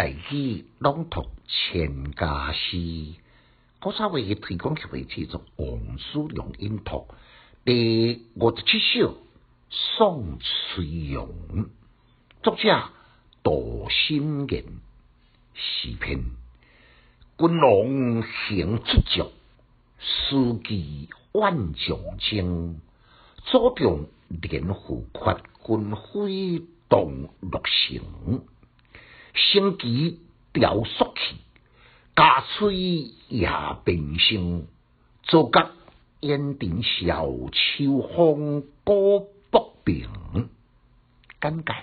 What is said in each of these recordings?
大喜朗读千家诗，古早话推广协会制作王叔良音读第五十七首《送崔杨》，作者杜心言，诗篇。君王行出足，书记万将征，祖宗连虎缺，军徽动六城。升旗调肃气，家吹夜平声，坐甲烟尘笑秋风过北平。简介，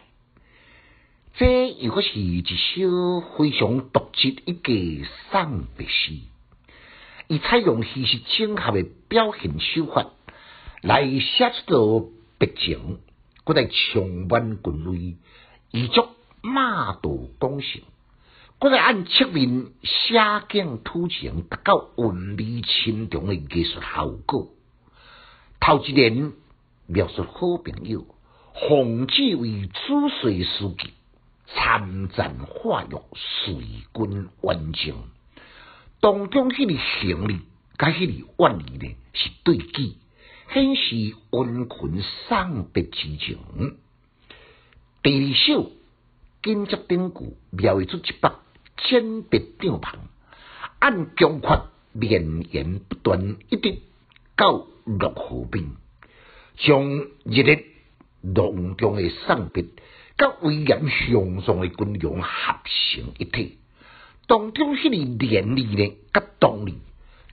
这又果是一首非常独特一个送别诗，以采用叙事整合的表现手法来写出个别情，搁来充满军威，以足。马道讲成，搁来按侧面写景图情，达到韵味深重的艺术效果。头一年描述好朋友，奉旨为主帅书记，参战化育，随军完成。当中迄个行李，甲迄个怨意呢，是对举，显示温群送别之情。第二首。紧接顶句，描绘出一百简别帐篷，按强阔绵延不断，一直到落河边，将热烈隆重的送别，甲威严雄壮的军容合成一体。当中迄个连理呢，甲动力，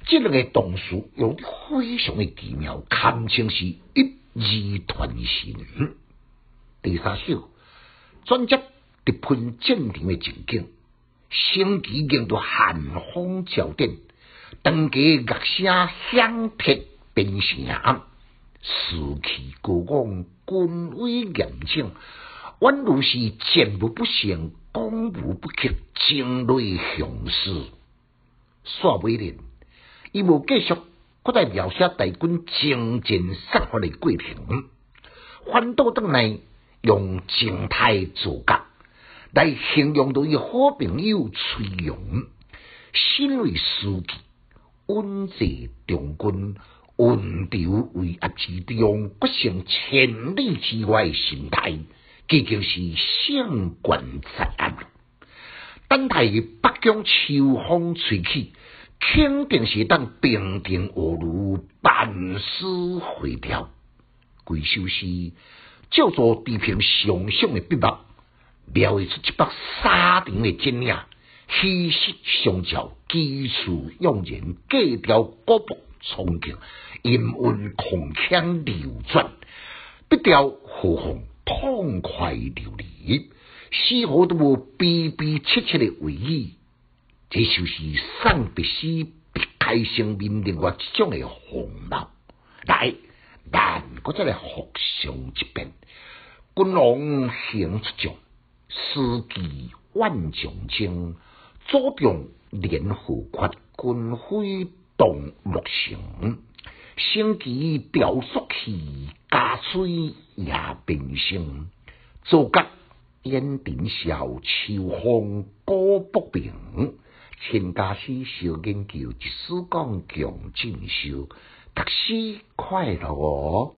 这两个动词用得非常的奇妙，堪称是一语传神。第三首，专辑。直喷正常诶情景，升旗迎到寒风照电，当家乐声响彻边城，士气高昂，军威严整，宛如是战无不胜，攻无不克，惊雷响势。煞尾呢，伊无继续，搁再描写大军精进杀伐诶过程，反倒倒来用静态做甲。来形容到伊好朋友崔勇，身为书记，稳坐中军，温调为压之中，不胜千里之外心态，这就是相关在案。等待北疆秋风吹起，肯定是当平定恶路，万事回调。归首诗叫做地平上相的笔墨。描绘出一幅沙场的景象，气势相交，基础用人，格调高步冲劲，音韵空腔流转，笔调和风痛快流利，丝毫都无逼逼切切的回忆。这就是送别诗别开生命另外一种的风貌。来，咱搁再来复诵一遍：君王行出将。司机万将征，祖宗连虎缺，军徽动六城。升旗调肃气，家吹夜平声。坐甲烟尘笑，秋风歌不平。千家诗小研究，一书讲强进修，读书快乐哦。